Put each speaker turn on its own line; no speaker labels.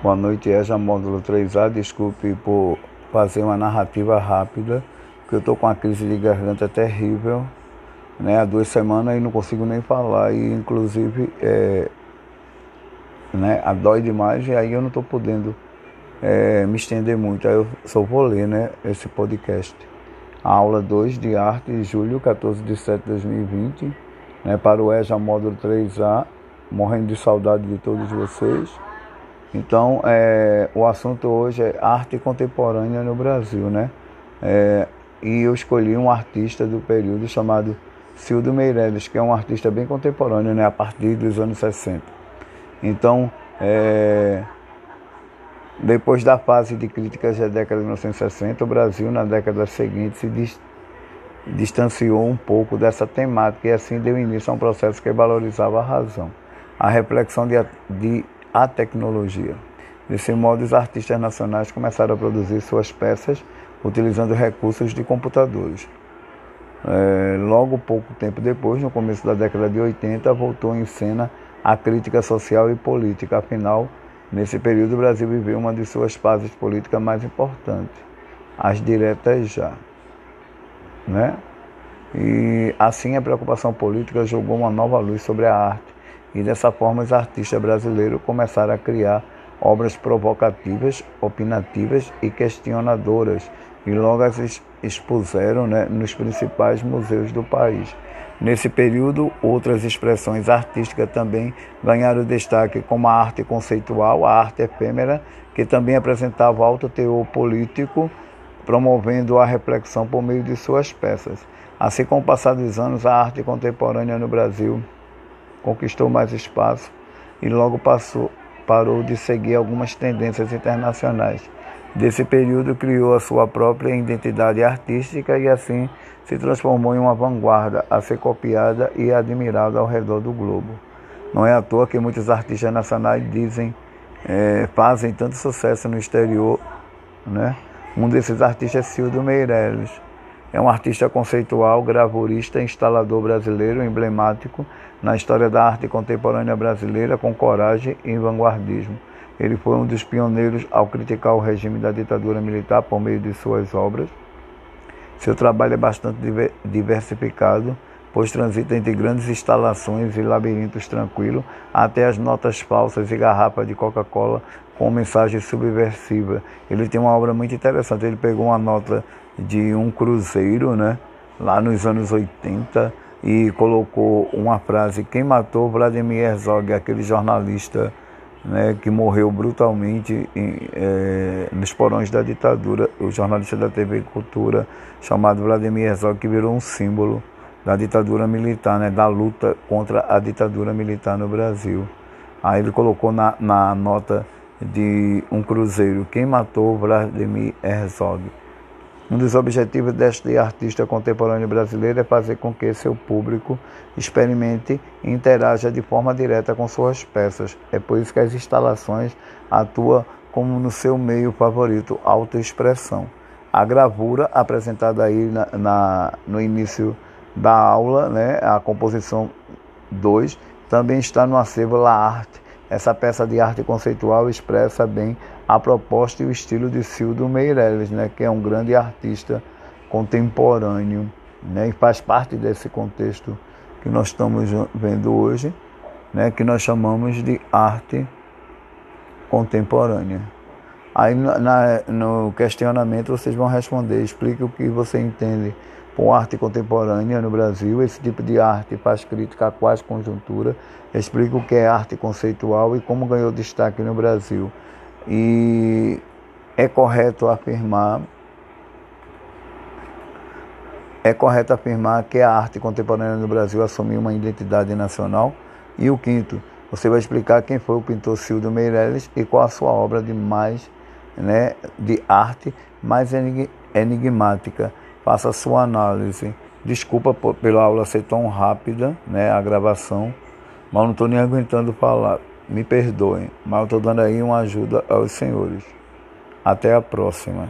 Boa noite, EJA Módulo 3A. Desculpe por fazer uma narrativa rápida, porque eu estou com uma crise de garganta terrível. Né? Há duas semanas e não consigo nem falar. E inclusive é, né? a dói demais e aí eu não estou podendo é, me estender muito. Aí eu só vou ler né? esse podcast. A aula 2 de arte de julho, 14 de setembro de 2020, né? para o EJA Módulo 3A. Morrendo de saudade de todos vocês. Então, é, o assunto hoje é arte contemporânea no Brasil, né? É, e eu escolhi um artista do período chamado Cildo Meireles, que é um artista bem contemporâneo, né? A partir dos anos 60. Então, é, depois da fase de críticas da década de 1960, o Brasil, na década seguinte, se dis, distanciou um pouco dessa temática e assim deu início a um processo que valorizava a razão, a reflexão de, de a tecnologia. Desse modo, os artistas nacionais começaram a produzir suas peças utilizando recursos de computadores. É, logo pouco tempo depois, no começo da década de 80, voltou em cena a crítica social e política. Afinal, nesse período, o Brasil viveu uma de suas fases políticas mais importantes, as diretas já. Né? E assim a preocupação política jogou uma nova luz sobre a arte e dessa forma os artistas brasileiros começaram a criar obras provocativas, opinativas e questionadoras e logo as expuseram né, nos principais museus do país. Nesse período, outras expressões artísticas também ganharam destaque, como a arte conceitual, a arte efêmera, que também apresentava alto teor político, promovendo a reflexão por meio de suas peças. Assim, com o passar dos anos, a arte contemporânea no Brasil conquistou mais espaço e logo passou, parou de seguir algumas tendências internacionais. Desse período criou a sua própria identidade artística e assim se transformou em uma vanguarda a ser copiada e admirada ao redor do globo. Não é à toa que muitos artistas nacionais dizem, é, fazem tanto sucesso no exterior. Né? Um desses artistas é Cildo Meirelles. É um artista conceitual, gravurista, instalador brasileiro emblemático na história da arte contemporânea brasileira com coragem e vanguardismo. Ele foi um dos pioneiros ao criticar o regime da ditadura militar por meio de suas obras. Seu trabalho é bastante diversificado, pois transita entre grandes instalações e labirintos tranquilos até as notas falsas e garrafas de Coca-Cola com mensagem subversiva. Ele tem uma obra muito interessante. Ele pegou uma nota de um cruzeiro, né, lá nos anos 80 e colocou uma frase: Quem matou Vladimir Herzog, aquele jornalista né, que morreu brutalmente em, é, nos porões da ditadura, o jornalista da TV Cultura, chamado Vladimir Herzog, que virou um símbolo da ditadura militar, né, da luta contra a ditadura militar no Brasil. Aí ele colocou na, na nota de um cruzeiro: Quem matou Vladimir Herzog? Um dos objetivos deste artista contemporâneo brasileiro é fazer com que seu público experimente e interaja de forma direta com suas peças. É por isso que as instalações atuam como no seu meio favorito, autoexpressão. A gravura apresentada aí na, na, no início da aula, né, a composição 2, também está no acervo La Arte, essa peça de arte conceitual expressa bem a proposta e o estilo de Cildo Meirelles, né, que é um grande artista contemporâneo né, e faz parte desse contexto que nós estamos vendo hoje, né, que nós chamamos de arte contemporânea. Aí na, no questionamento vocês vão responder, explique o que você entende com arte contemporânea no Brasil. Esse tipo de arte faz crítica a quais conjuntura, explica o que é arte conceitual e como ganhou destaque no Brasil. E é correto afirmar é correto afirmar que a arte contemporânea no Brasil assumiu uma identidade nacional. E o quinto, você vai explicar quem foi o pintor Cildo Meirelles e qual a sua obra de mais né, de arte mais enigmática faça sua análise. Desculpa por, pela aula ser tão rápida, né, a gravação, mas não estou nem aguentando falar. Me perdoem, mas estou dando aí uma ajuda aos senhores. Até a próxima.